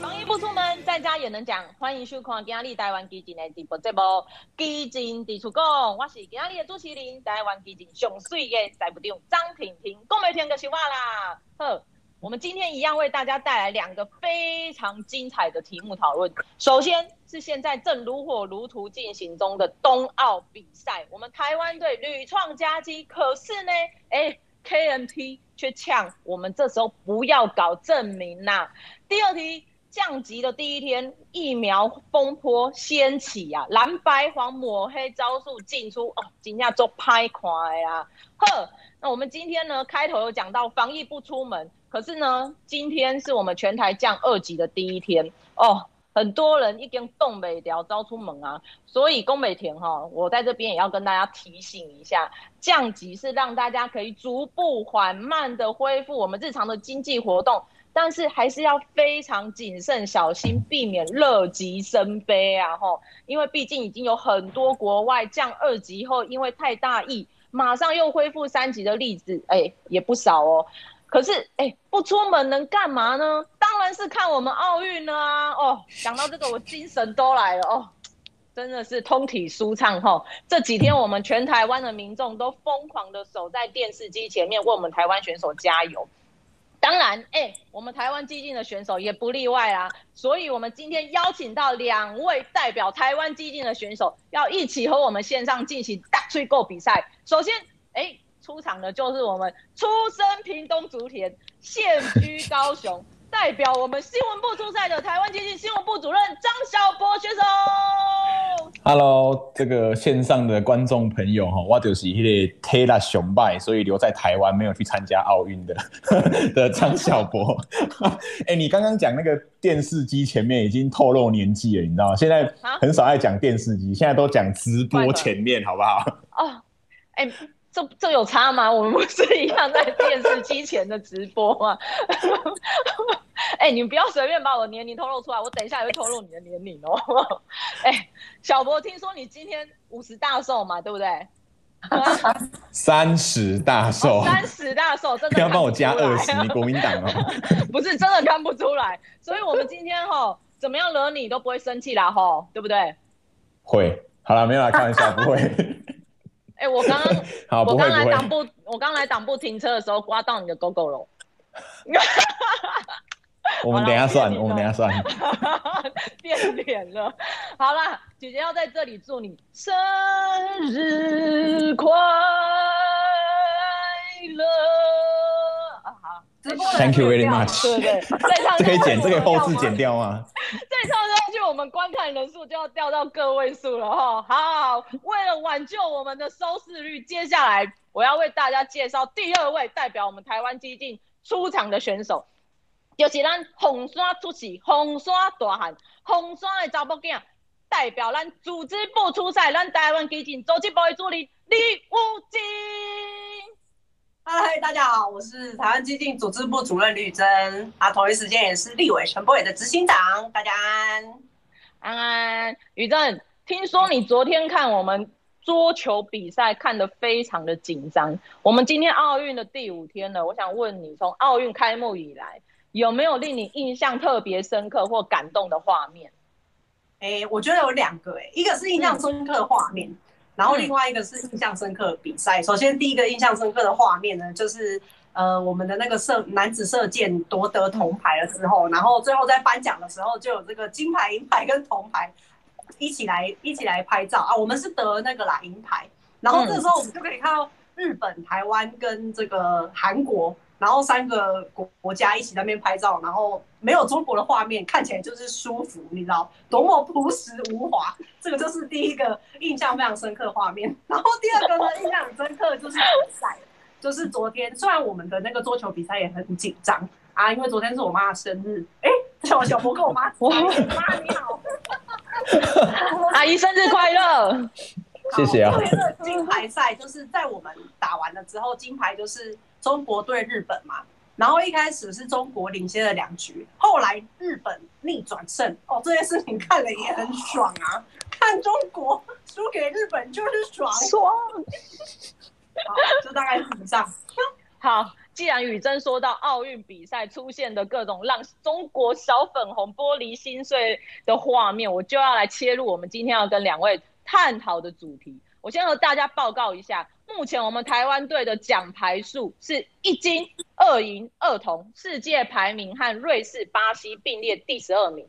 防疫不出门，在家也能讲。欢迎收看今日台湾基金的直播节目《基进伫厝讲》，我是今日的主持人，台湾基金上水的财务长张婷婷。讲没听就是我啦。呵，我们今天一样为大家带来两个非常精彩的题目讨论。首先是现在正如火如荼进行中的冬奥比赛，我们台湾队屡创佳绩，可是呢，哎，KMT 却呛我们这时候不要搞证明呐。第二题。降级的第一天，疫苗风波掀起啊，蓝白黄抹黑招数进出哦，今天做拍快啊！呵，那我们今天呢，开头有讲到防疫不出门，可是呢，今天是我们全台降二级的第一天哦，很多人已经冻未条招出门啊，所以讲袂停哈，我在这边也要跟大家提醒一下，降级是让大家可以逐步缓慢的恢复我们日常的经济活动。但是还是要非常谨慎小心，避免乐极生悲啊！吼，因为毕竟已经有很多国外降二级后，因为太大意，马上又恢复三级的例子，哎、也不少哦。可是，哎、不出门能干嘛呢？当然是看我们奥运了啊！哦，讲到这个，我精神都来了哦，真的是通体舒畅吼。这几天我们全台湾的民众都疯狂的守在电视机前面，为我们台湾选手加油。当然，哎、我们台湾基进的选手也不例外啊。所以，我们今天邀请到两位代表台湾基进的选手，要一起和我们线上进行大吹购比赛。首先，哎、出场的就是我们出生屏东竹田，现居高雄。代表我们新闻部出赛的台湾基进新闻部主任张小博选手。Hello，这个线上的观众朋友哈，我就是那个体力熊拜，所以留在台湾没有去参加奥运的 的张小博。哎、欸，你刚刚讲那个电视机前面已经透露年纪了，你知道吗？现在很少爱讲电视机，现在都讲直播前面，好不好？哦，哎、欸。这这有差吗？我们不是一样在电视机前的直播吗？哎、欸，你不要随便把我年龄透露出来，我等一下也会透露你的年龄哦。哎、欸，小博，听说你今天五十大寿嘛，对不对？三十大寿，三十大寿，真的不要帮我加二十，你国民党哦。不是真的看不出来，所以我们今天哈，怎么样惹你都不会生气啦，哈，对不对？会，好了，没有啦，开玩笑，不会。哎、欸，我刚刚我刚来党部，我刚来党部停车的时候刮到你的狗狗了。我们等一下算，我们等一下算。变脸了。好啦，姐姐要在这里祝你生日快乐。好，Thank you very much。对对，这可以剪，这可以后置剪掉吗？再唱下去，我们观看人数就要掉到个位数了哈。好，为了挽救我们的收视率，接下来我要为大家介绍第二位代表我们台湾基进出场的选手，就是咱红山出世、红山大汉、红山的查某囝，代表咱组织部出赛，咱台湾基进组织部的助理李武金。嗨，大家好，我是台湾基进组织部主任吕珍，啊，同一时间也是立委陈柏伟的执行长，大家安安安。吕珍，听说你昨天看我们桌球比赛看得非常的紧张，我们今天奥运的第五天了，我想问你，从奥运开幕以来，有没有令你印象特别深刻或感动的画面？哎、欸，我觉得有两个、欸，哎，一个是印象深刻的画面。嗯然后另外一个是印象深刻的比赛。首先第一个印象深刻的画面呢，就是呃我们的那个射男子射箭夺得铜牌了之后，然后最后在颁奖的时候就有这个金牌、银牌跟铜牌一起来一起来拍照啊。我们是得那个啦银牌，然后这时候我们就可以看到日本、台湾跟这个韩国。然后三个国国家一起在那边拍照，然后没有中国的画面，看起来就是舒服，你知道多么朴实无华。这个就是第一个印象非常深刻的画面。然后第二个呢，印象很深刻就是比赛，就是昨天虽然我们的那个桌球比赛也很紧张啊，因为昨天是我妈的生日，哎，小小博跟我妈，妈你好，阿姨生日快乐，谢谢啊。金牌赛就是在我们打完了之后，金牌就是。中国对日本嘛，然后一开始是中国领先了两局，后来日本逆转胜哦，这件事情看了也很爽啊！看中国输给日本就是爽，爽。好，就大概是以上。好，既然宇珍说到奥运比赛出现的各种让中国小粉红玻璃心碎的画面，我就要来切入我们今天要跟两位探讨的主题。我先和大家报告一下，目前我们台湾队的奖牌数是一金二银二铜，世界排名和瑞士、巴西并列第十二名。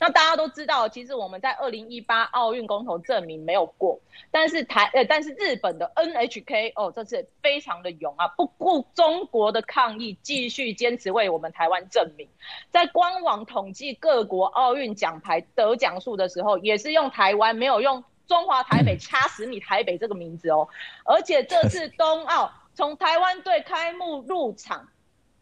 那大家都知道，其实我们在二零一八奥运公投证明没有过，但是台呃，但是日本的 NHK 哦，这次非常的勇啊，不顾中国的抗议，继续坚持为我们台湾证明。在官网统计各国奥运奖牌得奖数的时候，也是用台湾，没有用中华台北掐死你台北这个名字哦。而且这次 冬奥从台湾队开幕入场。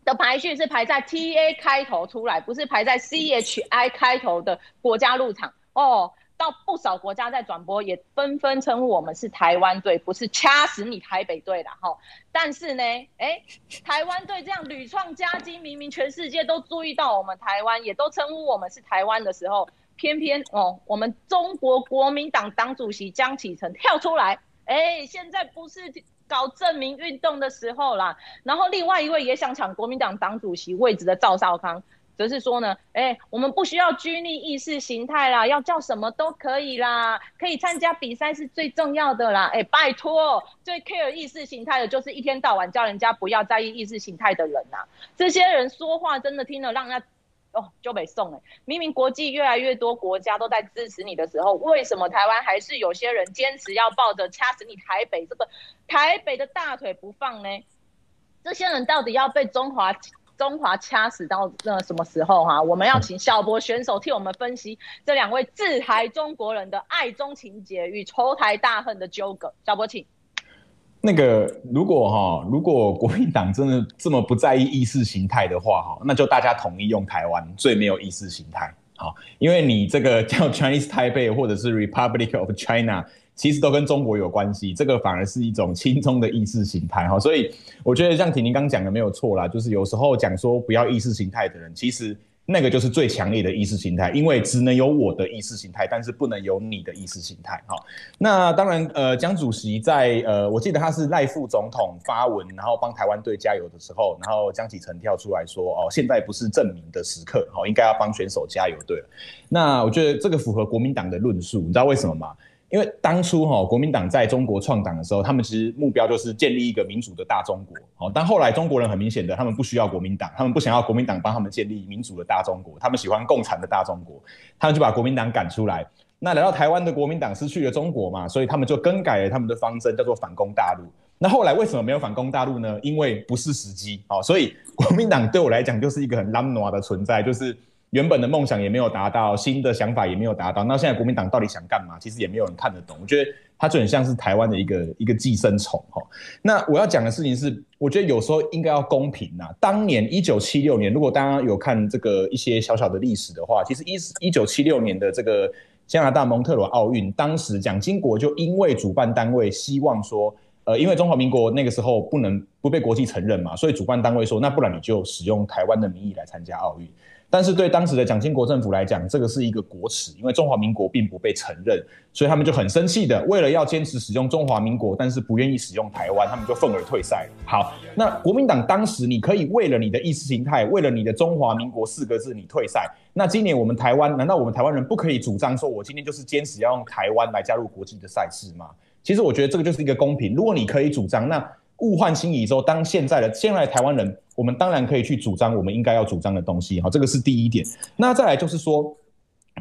的排序是排在 T A 开头出来，不是排在 C H I 开头的国家入场哦。到不少国家在转播，也纷纷称呼我们是台湾队，不是掐死你台北队的。哈。但是呢，哎，台湾队这样屡创佳绩，明明全世界都注意到我们台湾，也都称呼我们是台湾的时候，偏偏哦，我们中国国民党党主席江启臣跳出来，哎，现在不是。搞证明运动的时候啦，然后另外一位也想抢国民党党主席位置的赵少康，则是说呢，哎，我们不需要拘泥意识形态啦，要叫什么都可以啦，可以参加比赛是最重要的啦，哎，拜托，最 care 意识形态的就是一天到晚叫人家不要在意意识形态的人呐，这些人说话真的听了让人家。哦，就北宋哎，明明国际越来越多国家都在支持你的时候，为什么台湾还是有些人坚持要抱着掐死你台北这个台北的大腿不放呢？这些人到底要被中华中华掐死到那什么时候哈、啊？我们要请小博选手替我们分析这两位自台中国人的爱中情结与仇台大恨的纠葛。小博，请。那个，如果哈，如果国民党真的这么不在意意识形态的话哈，那就大家统一用台湾最没有意识形态，好，因为你这个叫 Chinese Taipei 或者是 Republic of China，其实都跟中国有关系，这个反而是一种轻松的意识形态哈，所以我觉得像婷婷刚讲的没有错啦，就是有时候讲说不要意识形态的人，其实。那个就是最强烈的意识形态，因为只能有我的意识形态，但是不能有你的意识形态。好，那当然，呃，江主席在呃，我记得他是赖副总统发文，然后帮台湾队加油的时候，然后江启臣跳出来说，哦，现在不是证明的时刻，好，应该要帮选手加油。对了，那我觉得这个符合国民党的论述，你知道为什么吗？因为当初哈国民党在中国创党的时候，他们其实目标就是建立一个民主的大中国。好，但后来中国人很明显的，他们不需要国民党，他们不想要国民党帮他们建立民主的大中国，他们喜欢共产的大中国，他们就把国民党赶出来。那来到台湾的国民党失去了中国嘛，所以他们就更改了他们的方针，叫做反攻大陆。那后来为什么没有反攻大陆呢？因为不是时机。好，所以国民党对我来讲就是一个很懒惰的存在，就是。原本的梦想也没有达到，新的想法也没有达到。那现在国民党到底想干嘛？其实也没有人看得懂。我觉得他就很像是台湾的一个一个寄生虫哈。那我要讲的事情是，我觉得有时候应该要公平呐。当年一九七六年，如果大家有看这个一些小小的历史的话，其实一一九七六年的这个加拿大蒙特罗奥运，当时蒋经国就因为主办单位希望说，呃，因为中华民国那个时候不能不被国际承认嘛，所以主办单位说，那不然你就使用台湾的名义来参加奥运。但是对当时的蒋经国政府来讲，这个是一个国耻，因为中华民国并不被承认，所以他们就很生气的，为了要坚持使用中华民国，但是不愿意使用台湾，他们就愤而退赛。好，那国民党当时你可以为了你的意识形态，为了你的中华民国四个字，你退赛。那今年我们台湾，难道我们台湾人不可以主张说，我今天就是坚持要用台湾来加入国际的赛事吗？其实我觉得这个就是一个公平。如果你可以主张，那。物换星移之后，当现在的现在的台湾人，我们当然可以去主张我们应该要主张的东西，哈，这个是第一点。那再来就是说，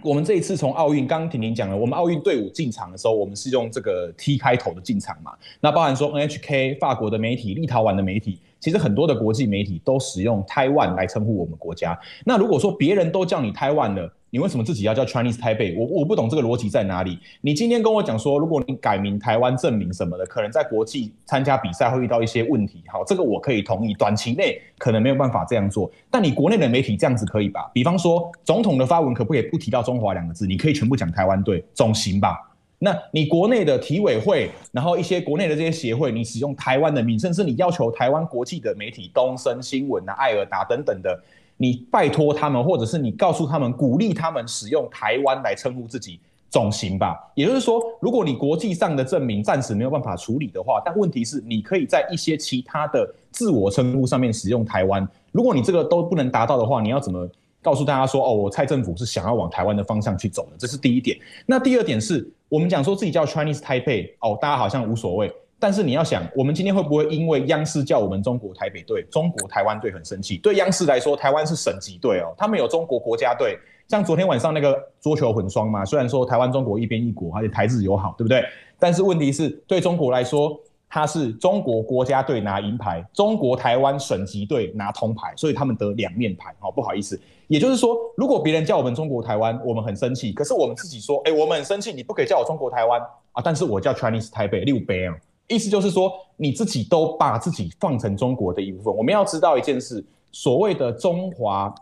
我们这一次从奥运，刚刚婷婷讲了，我们奥运队伍进场的时候，我们是用这个 T 开头的进场嘛，那包含说 NHK 法国的媒体、立陶宛的媒体。其实很多的国际媒体都使用 “Taiwan” 来称呼我们国家。那如果说别人都叫你 “Taiwan” 了，你为什么自己要叫 Chinese Taipei？我我不懂这个逻辑在哪里。你今天跟我讲说，如果你改名台湾正名什么的，可能在国际参加比赛会遇到一些问题。好，这个我可以同意，短期内可能没有办法这样做。但你国内的媒体这样子可以吧？比方说总统的发文可不可以不提到中华两个字？你可以全部讲台湾队，总行吧？那你国内的体委会，然后一些国内的这些协会，你使用台湾的名，甚至你要求台湾国际的媒体东森新闻啊、爱尔达等等的，你拜托他们，或者是你告诉他们，鼓励他们使用台湾来称呼自己，总行吧。也就是说，如果你国际上的证明暂时没有办法处理的话，但问题是你可以在一些其他的自我称呼上面使用台湾。如果你这个都不能达到的话，你要怎么告诉大家说哦，我蔡政府是想要往台湾的方向去走的？这是第一点。那第二点是我们讲说自己叫 Chinese Taipei 哦，大家好像无所谓。但是你要想，我们今天会不会因为央视叫我们中国台北队、中国台湾队很生气？对央视来说，台湾是省级队哦，他们有中国国家队。像昨天晚上那个桌球混双嘛，虽然说台湾、中国一边一国，而且台日友好，对不对？但是问题是对中国来说，它是中国国家队拿银牌，中国台湾省级队拿铜牌，所以他们得两面牌。哦，不好意思，也就是说，如果别人叫我们中国台湾，我们很生气。可是我们自己说，哎，我们很生气，你不可以叫我中国台湾啊，但是我叫 Chinese 台北六杯啊。意思就是说，你自己都把自己放成中国的一部分。我们要知道一件事，所谓的中华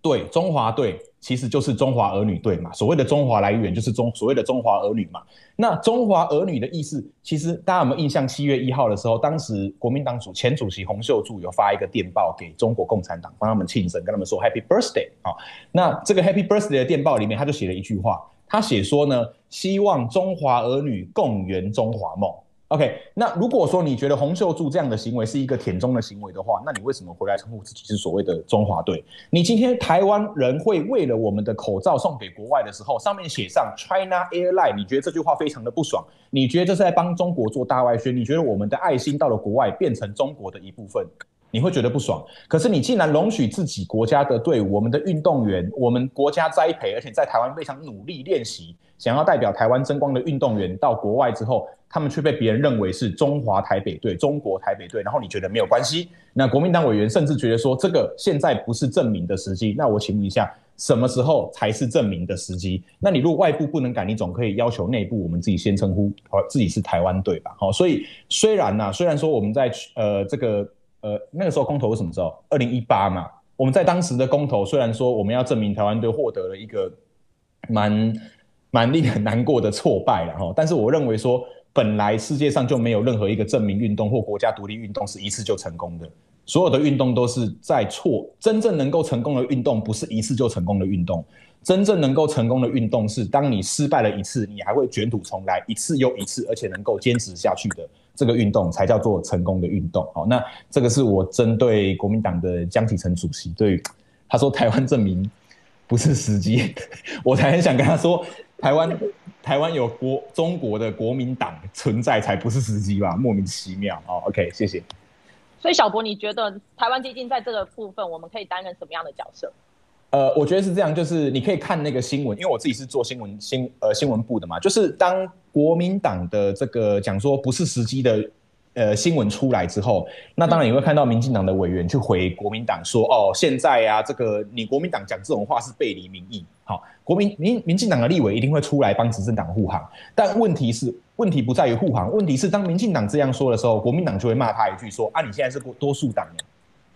队、中华队，其实就是中华儿女队嘛。所谓的中华来源，就是中所谓的中华儿女嘛。那中华儿女的意思，其实大家有没有印象？七月一号的时候，当时国民党主前主席洪秀柱有发一个电报给中国共产党，帮他们庆生，跟他们说 Happy Birthday 啊。那这个 Happy Birthday 的电报里面，他就写了一句话，他写说呢，希望中华儿女共圆中华梦。OK，那如果说你觉得洪秀柱这样的行为是一个舔中的行为的话，那你为什么回来称呼自己是所谓的中华队？你今天台湾人会为了我们的口罩送给国外的时候，上面写上 China Airline，你觉得这句话非常的不爽？你觉得这是在帮中国做大外宣？你觉得我们的爱心到了国外变成中国的一部分？你会觉得不爽，可是你竟然容许自己国家的队伍、我们的运动员、我们国家栽培，而且在台湾非常努力练习，想要代表台湾争光的运动员到国外之后，他们却被别人认为是中华台北队、中国台北队，然后你觉得没有关系？那国民党委员甚至觉得说，这个现在不是证明的时机。那我请问一下，什么时候才是证明的时机？那你如果外部不能改，你总可以要求内部我们自己先称呼好自己是台湾队吧？好，所以虽然呢、啊，虽然说我们在呃这个。呃，那个时候公投是什么时候？二零一八嘛。我们在当时的公投，虽然说我们要证明台湾队获得了一个蛮蛮令人难过的挫败了哈，但是我认为说，本来世界上就没有任何一个证明运动或国家独立运动是一次就成功的，所有的运动都是在错。真正能够成功的运动，不是一次就成功的运动。真正能够成功的运动是，当你失败了一次，你还会卷土重来，一次又一次，而且能够坚持下去的这个运动，才叫做成功的运动。好，那这个是我针对国民党的江启臣主席，对他说台湾证明不是时机，我才很想跟他说，台湾台湾有国中国的国民党存在才不是时机吧，莫名其妙。哦，OK，谢谢。所以小博，你觉得台湾基金在这个部分，我们可以担任什么样的角色？呃，我觉得是这样，就是你可以看那个新闻，因为我自己是做新闻新呃新闻部的嘛，就是当国民党的这个讲说不是时机的呃新闻出来之后，那当然你会看到民进党的委员去回国民党说，哦，现在啊，这个你国民党讲这种话是背离民意，好，国民民民进党的立委一定会出来帮执政党护航，但问题是问题不在于护航，问题是当民进党这样说的时候，国民党就会骂他一句说，啊，你现在是多数党，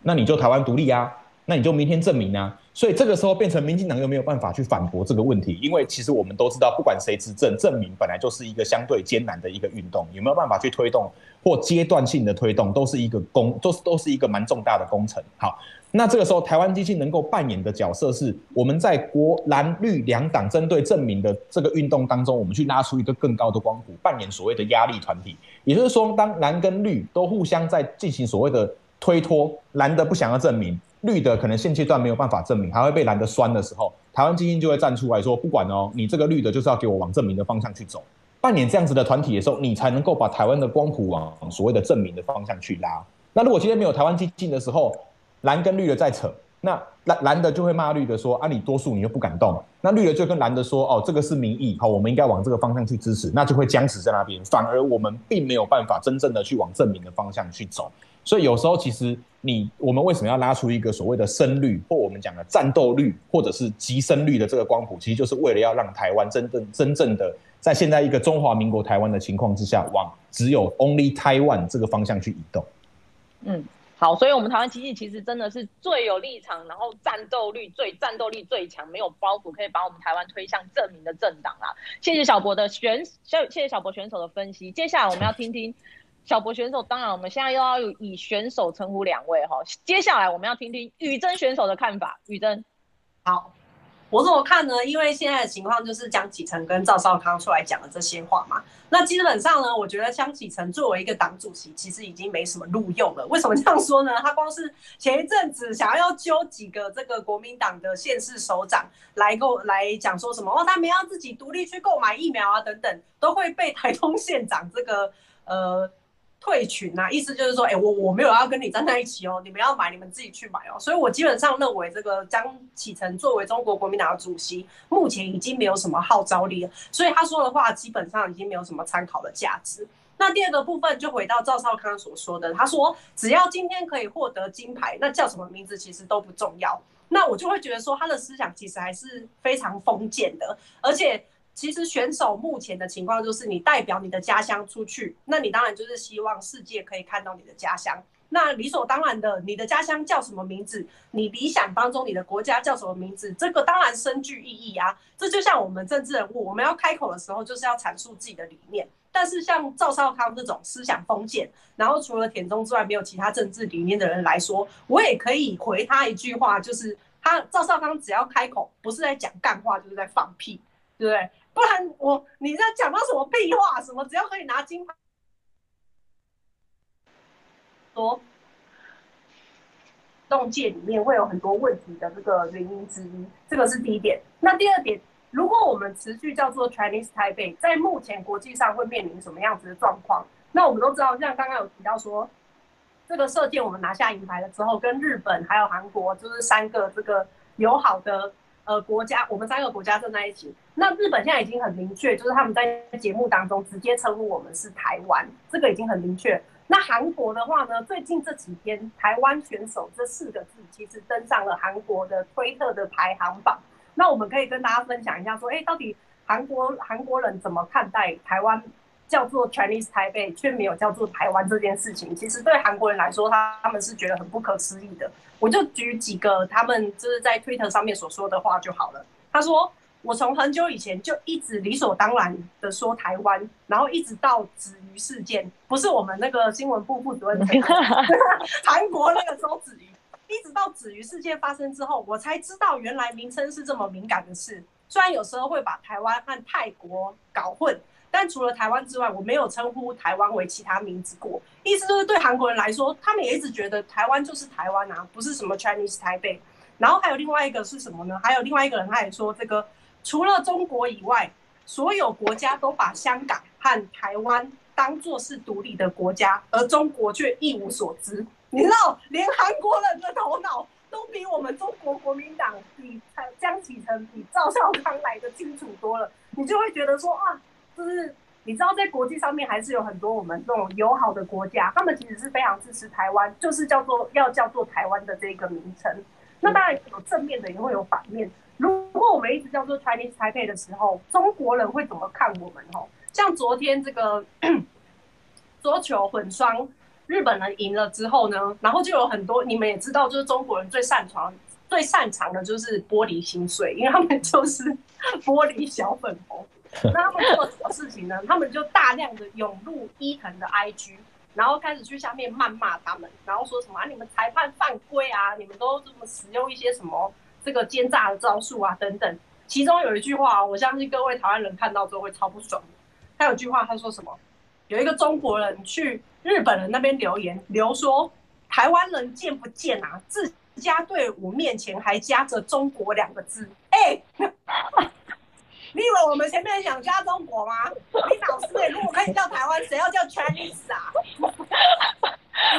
那你就台湾独立啊。那你就明天证明啊，所以这个时候变成民进党又没有办法去反驳这个问题，因为其实我们都知道，不管谁执政，证明本来就是一个相对艰难的一个运动，有没有办法去推动或阶段性的推动，都是一个工，都是都是一个蛮重大的工程。好，那这个时候台湾基金能够扮演的角色是，我们在国蓝绿两党针对证明的这个运动当中，我们去拉出一个更高的光谱，扮演所谓的压力团体。也就是说，当蓝跟绿都互相在进行所谓的推脱，蓝的不想要证明。绿的可能现阶段没有办法证明，还会被蓝的酸的时候，台湾基金就会站出来说，不管哦，你这个绿的就是要给我往证明的方向去走。扮演这样子的团体的时候，你才能够把台湾的光谱往所谓的证明的方向去拉。那如果今天没有台湾基金的时候，蓝跟绿的在扯，那蓝蓝的就会骂绿的说啊，你多数你又不敢动。那绿的就跟蓝的说，哦，这个是民意，好，我们应该往这个方向去支持，那就会僵持在那边，反而我们并没有办法真正的去往证明的方向去走。所以有时候其实你我们为什么要拉出一个所谓的深绿或我们讲的战斗绿或者是极深绿的这个光谱，其实就是为了要让台湾真正真正的在现在一个中华民国台湾的情况之下，往只有 Only Taiwan 这个方向去移动。嗯，好，所以我们台湾基进其实真的是最有立场，然后战斗力最战斗力最强，没有包袱，可以把我们台湾推向正名的政党啦。谢谢小博的选，谢谢小博选手的分析。接下来我们要听听。小博选手，当然我们现在又要以选手称呼两位哈。接下来我们要听听宇珍选手的看法。宇珍，好，我怎么看呢？因为现在的情况就是江启臣跟赵少康出来讲的这些话嘛。那基本上呢，我觉得江启臣作为一个党主席，其实已经没什么路用了。为什么这样说呢？他光是前一阵子想要揪几个这个国民党的县市首长来购来讲说什么哦，他们要自己独立去购买疫苗啊等等，都会被台东县长这个呃。退群啊，意思就是说，哎、我我没有要跟你站在一起哦，你们要买，你们自己去买哦。所以我基本上认为，这个江启臣作为中国国民党的主席，目前已经没有什么号召力了。所以他说的话基本上已经没有什么参考的价值。那第二个部分就回到赵少康所说的，他说只要今天可以获得金牌，那叫什么名字其实都不重要。那我就会觉得说，他的思想其实还是非常封建的，而且。其实选手目前的情况就是，你代表你的家乡出去，那你当然就是希望世界可以看到你的家乡。那理所当然的，你的家乡叫什么名字？你理想当中你的国家叫什么名字？这个当然深具意义啊。这就像我们政治人物，我们要开口的时候，就是要阐述自己的理念。但是像赵少康这种思想封建，然后除了田中之外没有其他政治理念的人来说，我也可以回他一句话，就是他赵少康只要开口，不是在讲干话，就是在放屁，对不对？不然我你在讲到什么屁话？什么只要可以拿金牌，说动界里面会有很多问题的这个原因之一，这个是第一点。那第二点，如果我们持续叫做 Chinese Taipei，在目前国际上会面临什么样子的状况？那我们都知道，像刚刚有提到说，这个射箭我们拿下银牌了之后，跟日本还有韩国就是三个这个友好的。呃，国家，我们三个国家站在一起。那日本现在已经很明确，就是他们在节目当中直接称呼我们是台湾，这个已经很明确。那韩国的话呢，最近这几天，台湾选手这四个字其实登上了韩国的推特的排行榜。那我们可以跟大家分享一下，说，哎，到底韩国韩国人怎么看待台湾叫做 Chinese Taipei，却没有叫做台湾这件事情？其实对韩国人来说，他他们是觉得很不可思议的。我就举几个他们就是在推特上面所说的话就好了。他说：“我从很久以前就一直理所当然的说台湾，然后一直到子瑜事件，不是我们那个新闻部副主任，韩国那个周子瑜，一直到子瑜事件发生之后，我才知道原来名称是这么敏感的事。虽然有时候会把台湾和泰国搞混。”但除了台湾之外，我没有称呼台湾为其他名字过。意思就是对韩国人来说，他们也一直觉得台湾就是台湾啊，不是什么 Chinese 台北。然后还有另外一个是什么呢？还有另外一个人他也说，这个除了中国以外，所有国家都把香港和台湾当做是独立的国家，而中国却一无所知。你知道，连韩国人的头脑都比我们中国国民党比江启臣比赵少康来的清楚多了。你就会觉得说啊。就是你知道，在国际上面还是有很多我们这种友好的国家，他们其实是非常支持台湾，就是叫做要叫做台湾的这个名称。那当然有正面的，也会有反面。如果我们一直叫做 Chinese Taipei 的时候，中国人会怎么看我们？哦，像昨天这个 桌球混双，日本人赢了之后呢，然后就有很多你们也知道，就是中国人最擅长最擅长的就是玻璃心碎，因为他们就是 玻璃小粉红。那他们做什么事情呢？他们就大量的涌入伊藤的 IG，然后开始去下面谩骂他们，然后说什么啊，你们裁判犯规啊，你们都这么使用一些什么这个奸诈的招数啊等等。其中有一句话，我相信各位台湾人看到之后会超不爽。他有句话，他说什么？有一个中国人去日本人那边留言，留说台湾人贱不贱啊？自家队伍面前还夹着中国两个字，哎、欸。你以为我们前面想加中国吗？你老师哎，如果可以叫台湾，谁要叫 Chinese 啊？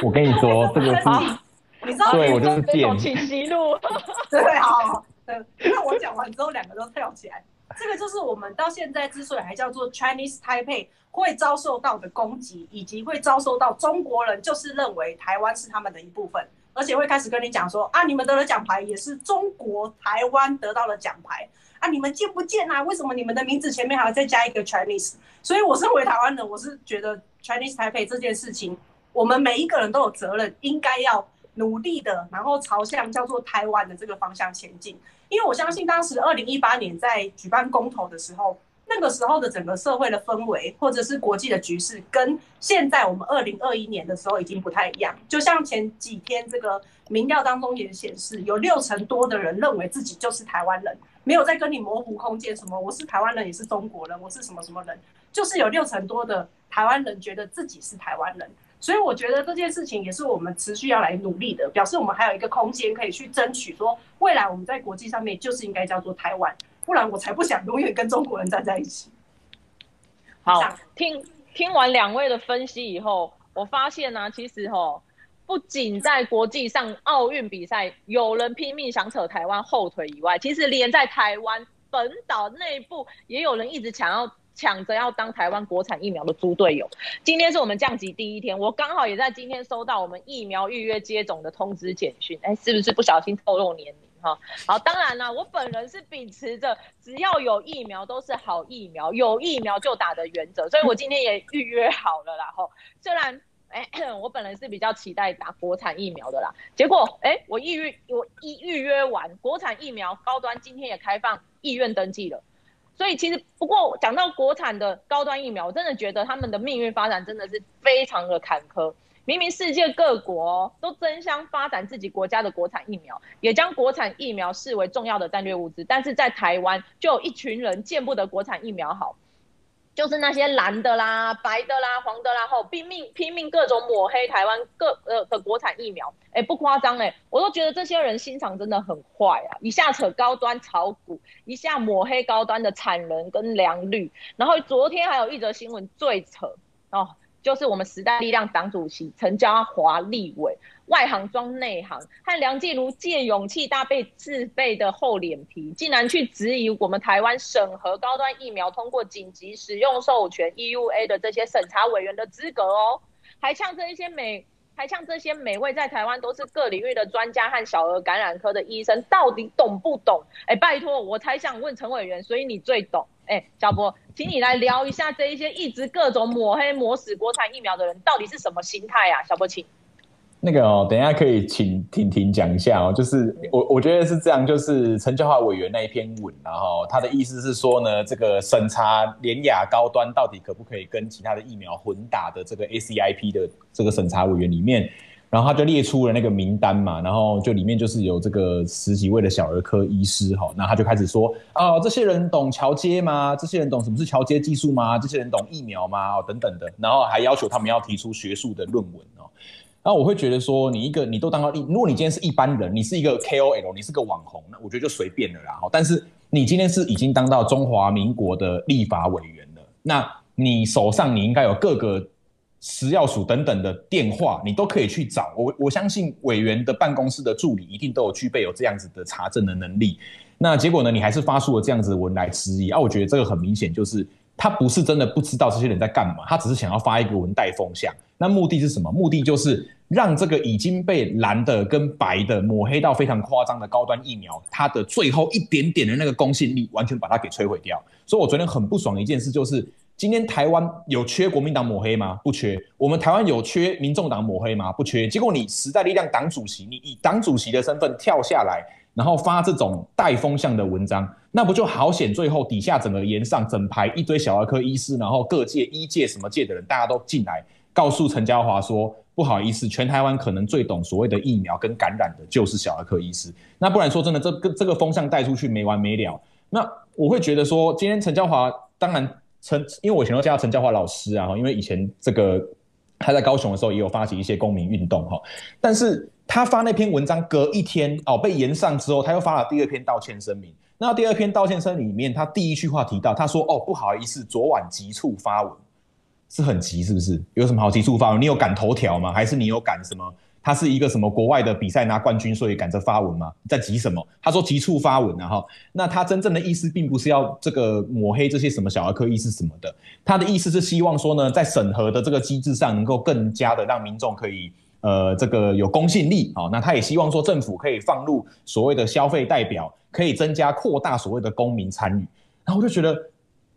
我跟你说，这个是，你知道，对我就是贱。请息怒。对，好，那我讲完之后，两个都跳起来。这个就是我们到现在之所以还叫做 Chinese Taipei 会遭受到的攻击，以及会遭受到中国人就是认为台湾是他们的一部分，而且会开始跟你讲说啊，你们得了奖牌也是中国台湾得到了奖牌。啊！你们见不见啊？为什么你们的名字前面还要再加一个 Chinese？所以我身为台湾人，我是觉得 Chinese Taipei 这件事情，我们每一个人都有责任，应该要努力的，然后朝向叫做台湾的这个方向前进。因为我相信当时二零一八年在举办公投的时候，那个时候的整个社会的氛围，或者是国际的局势，跟现在我们二零二一年的时候已经不太一样。就像前几天这个民调当中也显示，有六成多的人认为自己就是台湾人，没有在跟你模糊空间，什么我是台湾人，也是中国人，我是什么什么人，就是有六成多的台湾人觉得自己是台湾人。所以我觉得这件事情也是我们持续要来努力的，表示我们还有一个空间可以去争取，说未来我们在国际上面就是应该叫做台湾。不然我才不想永远跟中国人站在一起。好，听听完两位的分析以后，我发现呢、啊，其实齁，不仅在国际上奥运比赛有人拼命想扯台湾后腿以外，其实连在台湾本岛内部也有人一直想要抢着要当台湾国产疫苗的猪队友。今天是我们降级第一天，我刚好也在今天收到我们疫苗预约接种的通知简讯，哎，是不是不小心透露年龄哈？好，当然了，我本人是秉持着只要有疫苗都是好疫苗，有疫苗就打的原则，所以我今天也预约好了啦。吼，虽然哎、我本人是比较期待打国产疫苗的啦，结果哎、欸，我预约我一预约完国产疫苗高端，今天也开放意愿登记了，所以其实不过讲到国产的高端疫苗，我真的觉得他们的命运发展真的是非常的坎坷。明明世界各国都争相发展自己国家的国产疫苗，也将国产疫苗视为重要的战略物资，但是在台湾就有一群人见不得国产疫苗好，就是那些蓝的啦、白的啦、黄的啦，后拼命拼命各种抹黑台湾各呃的国产疫苗，哎、不夸张哎，我都觉得这些人心肠真的很坏啊！一下扯高端炒股，一下抹黑高端的产能跟良率，然后昨天还有一则新闻最扯哦。就是我们时代力量党主席陈嘉华立委外行装内行，和梁静茹借勇气搭配自备的厚脸皮，竟然去质疑我们台湾审核高端疫苗通过紧急使用授权 EUA 的这些审查委员的资格哦，还呛这一些美，还呛这些每位在台湾都是各领域的专家和小儿感染科的医生，到底懂不懂？哎，拜托，我才想问陈委员，所以你最懂。哎，小波，请你来聊一下这一些一直各种抹黑抹死国产疫苗的人到底是什么心态啊？小波，请。那个哦，等一下可以请婷婷讲一下哦。就是我我觉得是这样，就是陈教华委员那一篇文，然后他的意思是说呢，这个审查联雅高端到底可不可以跟其他的疫苗混打的这个 ACIP 的这个审查委员里面。然后他就列出了那个名单嘛，然后就里面就是有这个十几位的小儿科医师哈，那他就开始说哦，这些人懂桥接吗？这些人懂什么是桥接技术吗？这些人懂疫苗吗？哦，等等的，然后还要求他们要提出学术的论文。然后我会觉得说，你一个你都当到，如果你今天是一般人，你是一个 KOL，你是个网红，那我觉得就随便了啦。但是你今天是已经当到中华民国的立法委员了，那你手上你应该有各个。食药署等等的电话，你都可以去找我。我相信委员的办公室的助理一定都有具备有这样子的查证的能力。那结果呢？你还是发出了这样子的文来质疑啊？我觉得这个很明显就是他不是真的不知道这些人在干嘛，他只是想要发一个文带风向。那目的是什么？目的就是让这个已经被蓝的跟白的抹黑到非常夸张的高端疫苗，它的最后一点点的那个公信力完全把它给摧毁掉。所以我昨天很不爽的一件事就是。今天台湾有缺国民党抹黑吗？不缺。我们台湾有缺民众党抹黑吗？不缺。结果你时代力量党主席，你以党主席的身份跳下来，然后发这种带风向的文章，那不就好险？最后底下整个延上整排一堆小儿科医师，然后各界医界什么界的人，大家都进来告诉陈嘉华说，不好意思，全台湾可能最懂所谓的疫苗跟感染的就是小儿科医师。那不然说真的，这个这个风向带出去没完没了。那我会觉得说，今天陈嘉华当然。陈，因为我以前都叫陈嘉华老师啊，因为以前这个他在高雄的时候也有发起一些公民运动哈，但是他发那篇文章隔一天哦被延上之后，他又发了第二篇道歉声明。那第二篇道歉声里面，他第一句话提到，他说哦不好意思，昨晚急促发文，是很急是不是？有什么好急促发文？你有赶头条吗？还是你有赶什么？他是一个什么国外的比赛拿冠军，所以赶着发文吗？在急什么？他说急促发文，然后那他真正的意思并不是要这个抹黑这些什么小儿科医师什么的，他的意思是希望说呢，在审核的这个机制上能够更加的让民众可以呃这个有公信力啊。那他也希望说政府可以放入所谓的消费代表，可以增加扩大所谓的公民参与。然后我就觉得，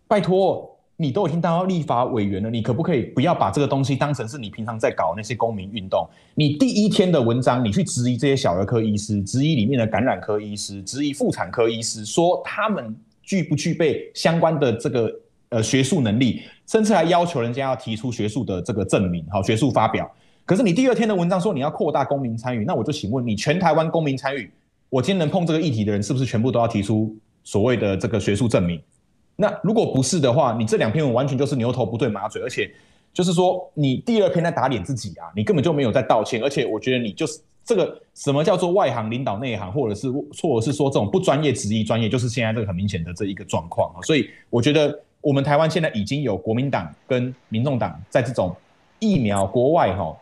拜托。你都已经当到立法委员了，你可不可以不要把这个东西当成是你平常在搞那些公民运动？你第一天的文章，你去质疑这些小儿科医师，质疑里面的感染科医师，质疑妇产科医师，说他们具不具备相关的这个呃学术能力，甚至还要求人家要提出学术的这个证明，好，学术发表。可是你第二天的文章说你要扩大公民参与，那我就请问你，全台湾公民参与，我今天能碰这个议题的人，是不是全部都要提出所谓的这个学术证明？那如果不是的话，你这两篇文完全就是牛头不对马嘴，而且就是说你第二篇在打脸自己啊，你根本就没有在道歉，而且我觉得你就是这个什么叫做外行领导内行，或者是或者是说这种不专业质疑专业，就是现在这个很明显的这一个状况啊。所以我觉得我们台湾现在已经有国民党跟民众党在这种疫苗国外哈。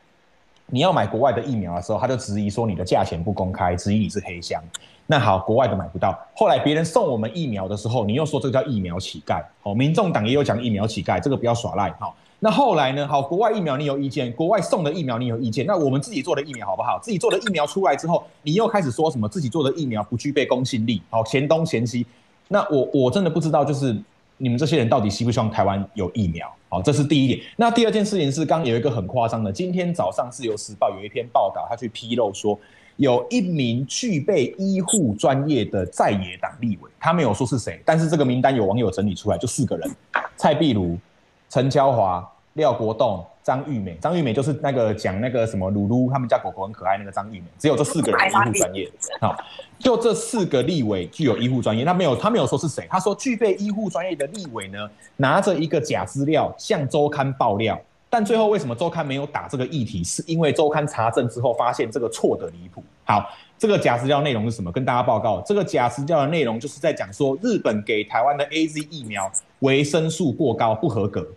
你要买国外的疫苗的时候，他就质疑说你的价钱不公开，质疑你是黑箱。那好，国外都买不到。后来别人送我们疫苗的时候，你又说这个叫疫苗乞丐。哦，民众党也有讲疫苗乞丐，这个不要耍赖。好，那后来呢？好，国外疫苗你有意见，国外送的疫苗你有意见，那我们自己做的疫苗好不好？自己做的疫苗出来之后，你又开始说什么自己做的疫苗不具备公信力？好，嫌东嫌西。那我我真的不知道，就是。你们这些人到底希不希望台湾有疫苗？好，这是第一点。那第二件事情是，刚有一个很夸张的，今天早上《自由时报》有一篇报道，他去披露说，有一名具备医护专业的在野党立委，他没有说是谁，但是这个名单有网友整理出来，就四个人：蔡壁如、陈椒华、廖国栋。张玉美，张玉美就是那个讲那个什么鲁鲁，他们家狗狗很可爱那个张玉美，只有这四个人医护专业，好，就这四个立委具有医护专业，他没有他没有说是谁，他说具备医护专业的立委呢，拿着一个假资料向周刊爆料，但最后为什么周刊没有打这个议题，是因为周刊查证之后发现这个错的离谱。好，这个假资料内容是什么？跟大家报告，这个假资料的内容就是在讲说日本给台湾的 AZ 疫苗维生素过高不合格。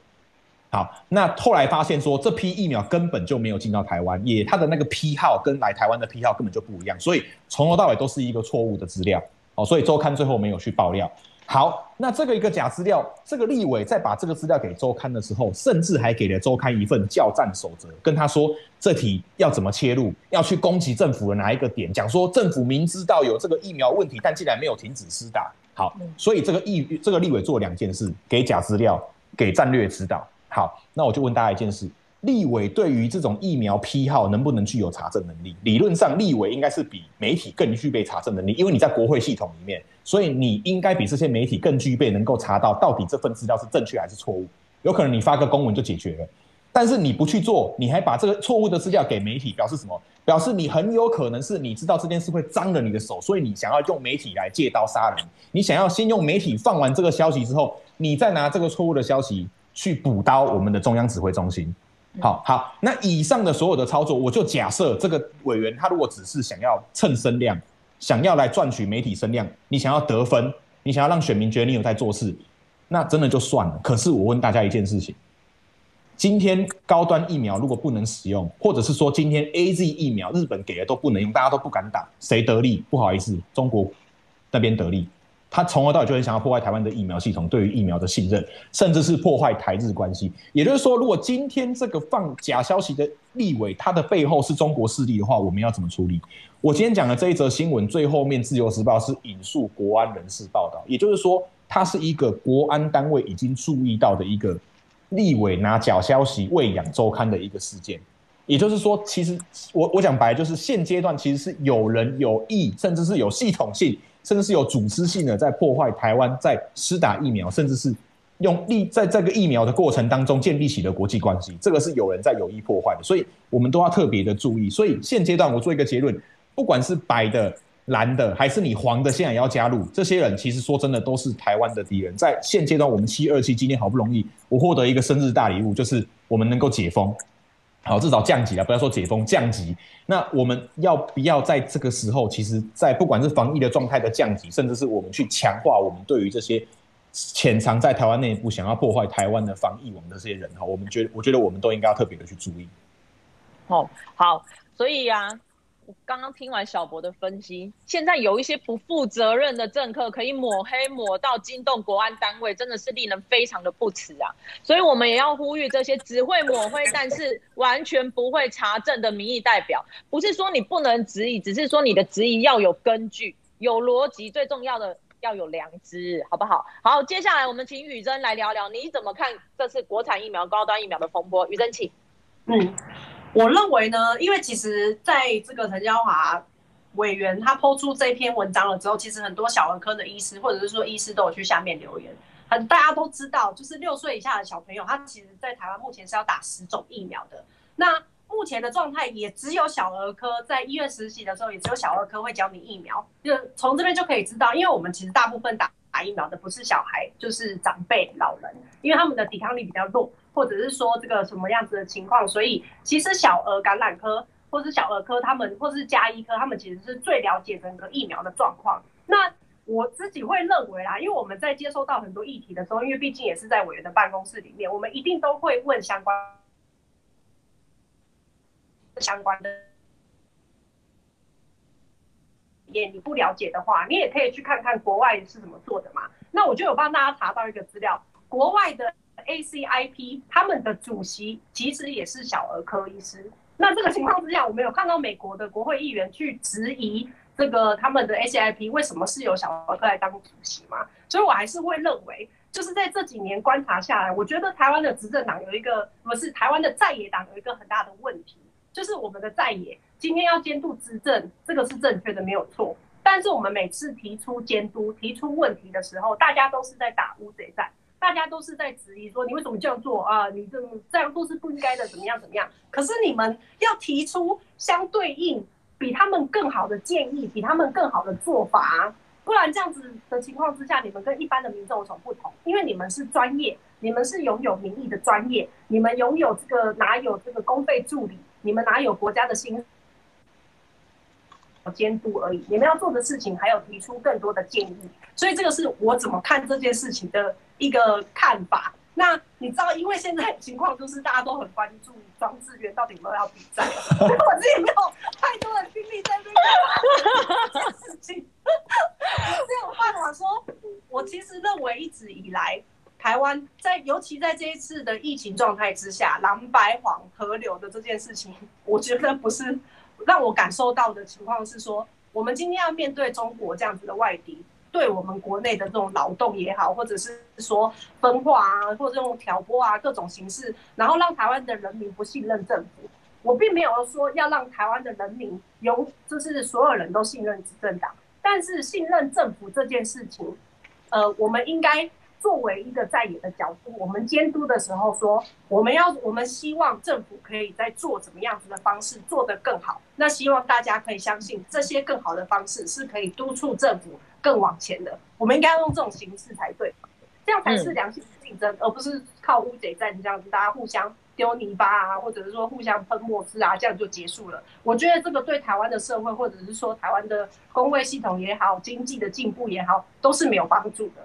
好，那后来发现说这批疫苗根本就没有进到台湾，也它的那个批号跟来台湾的批号根本就不一样，所以从头到尾都是一个错误的资料。哦，所以周刊最后没有去爆料。好，那这个一个假资料，这个立委在把这个资料给周刊的时候，甚至还给了周刊一份教战守则，跟他说这题要怎么切入，要去攻击政府的哪一个点，讲说政府明知道有这个疫苗问题，但竟然没有停止施打。好，所以这个议这个立委做两件事，给假资料，给战略指导。好，那我就问大家一件事：立委对于这种疫苗批号能不能具有查证能力？理论上，立委应该是比媒体更具备查证能力，因为你在国会系统里面，所以你应该比这些媒体更具备能够查到到底这份资料是正确还是错误。有可能你发个公文就解决了，但是你不去做，你还把这个错误的资料给媒体，表示什么？表示你很有可能是你知道这件事会脏了你的手，所以你想要用媒体来借刀杀人。你想要先用媒体放完这个消息之后，你再拿这个错误的消息。去补刀我们的中央指挥中心，好好，那以上的所有的操作，我就假设这个委员他如果只是想要蹭声量，想要来赚取媒体声量，你想要得分，你想要让选民觉得你有在做事，那真的就算了。可是我问大家一件事情：今天高端疫苗如果不能使用，或者是说今天 AZ 疫苗日本给的都不能用，大家都不敢打，谁得利？不好意思，中国那边得利。他从而到尾就很想要破坏台湾的疫苗系统，对于疫苗的信任，甚至是破坏台日关系。也就是说，如果今天这个放假消息的立委，他的背后是中国势力的话，我们要怎么处理？我今天讲的这一则新闻，最后面《自由时报》是引述国安人士报道，也就是说，他是一个国安单位已经注意到的一个立委拿假消息喂养周刊的一个事件。也就是说，其实我我讲白，就是现阶段其实是有人有意，甚至是有系统性。甚至是有组织性的在破坏台湾在施打疫苗，甚至是用立在这个疫苗的过程当中建立起的国际关系，这个是有人在有意破坏的，所以我们都要特别的注意。所以现阶段我做一个结论，不管是白的、蓝的，还是你黄的，现在也要加入，这些人其实说真的都是台湾的敌人。在现阶段，我们七二七今天好不容易我获得一个生日大礼物，就是我们能够解封。好，至少降级了，不要说解封，降级。那我们要不要在这个时候，其实，在不管是防疫的状态的降级，甚至是我们去强化我们对于这些潜藏在台湾内部想要破坏台湾的防疫网的这些人，哈，我们觉得，我觉得我们都应该要特别的去注意。哦，好，所以呀。刚刚听完小博的分析，现在有一些不负责任的政客可以抹黑抹到惊动国安单位，真的是令人非常的不齿啊！所以我们也要呼吁这些只会抹黑，但是完全不会查证的民意代表，不是说你不能质疑，只是说你的质疑要有根据、有逻辑，最重要的要有良知，好不好？好，接下来我们请宇珍来聊聊，你怎么看这次国产疫苗、高端疫苗的风波？宇珍，请。嗯。我认为呢，因为其实在这个陈椒华委员他抛出这篇文章了之后，其实很多小儿科的医师或者是说医师都有去下面留言，很大家都知道，就是六岁以下的小朋友，他其实在台湾目前是要打十种疫苗的。那目前的状态也只有小儿科，在医院实习的时候，也只有小儿科会教你疫苗。就从这边就可以知道，因为我们其实大部分打打疫苗的不是小孩，就是长辈、老人，因为他们的抵抗力比较弱，或者是说这个什么样子的情况，所以其实小儿感染科或是小儿科，他们或是家医科，他们其实是最了解整个疫苗的状况。那我自己会认为啦，因为我们在接收到很多议题的时候，因为毕竟也是在委员的办公室里面，我们一定都会问相关。相关的，也你不了解的话，你也可以去看看国外是怎么做的嘛。那我就有帮大家查到一个资料，国外的 ACIP 他们的主席其实也是小儿科医师。那这个情况之下，我们有看到美国的国会议员去质疑这个他们的 ACIP 为什么是由小儿科来当主席嘛？所以我还是会认为，就是在这几年观察下来，我觉得台湾的执政党有一个，不是台湾的在野党有一个很大的问题。就是我们的在野今天要监督执政，这个是正确的，没有错。但是我们每次提出监督、提出问题的时候，大家都是在打乌贼战，大家都是在质疑说你为什么这样做啊？你这这样做是不应该的，怎么样怎么样？可是你们要提出相对应比他们更好的建议，比他们更好的做法，不然这样子的情况之下，你们跟一般的民众有什么不同？因为你们是专业，你们是拥有民意的专业，你们拥有这个哪有这个公费助理？你们哪有国家的心监督而已？你们要做的事情还有提出更多的建议，所以这个是我怎么看这件事情的一个看法。那你知道，因为现在情况就是大家都很关注庄智渊到底有没有要比赛，我自己没有太多的精力在这件事情。我只有办法说，我其实认为一直以来。台湾在，尤其在这一次的疫情状态之下，蓝白黄合流的这件事情，我觉得不是让我感受到的情况是说，我们今天要面对中国这样子的外敌，对我们国内的这种劳动也好，或者是说分化啊，或者这种挑拨啊，各种形式，然后让台湾的人民不信任政府。我并没有说要让台湾的人民有，就是所有人都信任执政党，但是信任政府这件事情，呃，我们应该。作为一个在野的角度，我们监督的时候说，我们要，我们希望政府可以在做怎么样子的方式做得更好。那希望大家可以相信，这些更好的方式是可以督促政府更往前的。我们应该要用这种形式才对，这样才是良性竞争，而不是靠乌贼战这样子，大家互相丢泥巴啊，或者是说互相喷墨汁啊，这样就结束了。我觉得这个对台湾的社会，或者是说台湾的公卫系统也好，经济的进步也好，都是没有帮助的。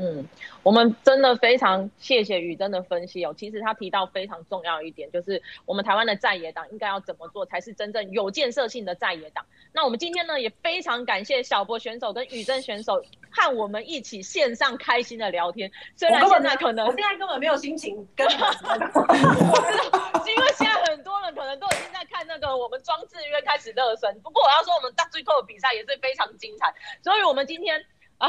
嗯，我们真的非常谢谢宇珍的分析哦。其实他提到非常重要一点，就是我们台湾的在野党应该要怎么做才是真正有建设性的在野党。那我们今天呢，也非常感谢小博选手跟宇珍选手和我们一起线上开心的聊天。虽然现在可能，我现在根本没有心情跟你们 我知道，是因为现在很多人可能都已经在看那个我们庄智渊开始热身。不过我要说，我们大最后的比赛也是非常精彩。所以我们今天啊。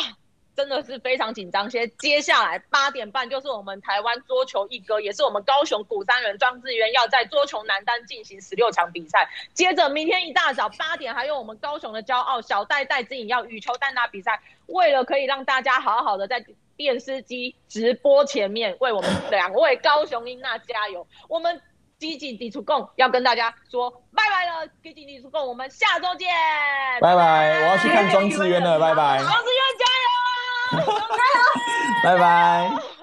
真的是非常紧张。先接下来八点半就是我们台湾桌球一哥，也是我们高雄古山人庄智渊要在桌球男单进行十六场比赛。接着明天一大早八点，还有我们高雄的骄傲小戴戴之颖要羽球单打比赛。为了可以让大家好好的在电视机直播前面为我们两位高雄英娜加油，我们积极地出共要跟大家说拜拜了。基进地出共，我们下周见，拜拜。我要去看庄智渊了，拜拜。庄智渊加油！拜拜。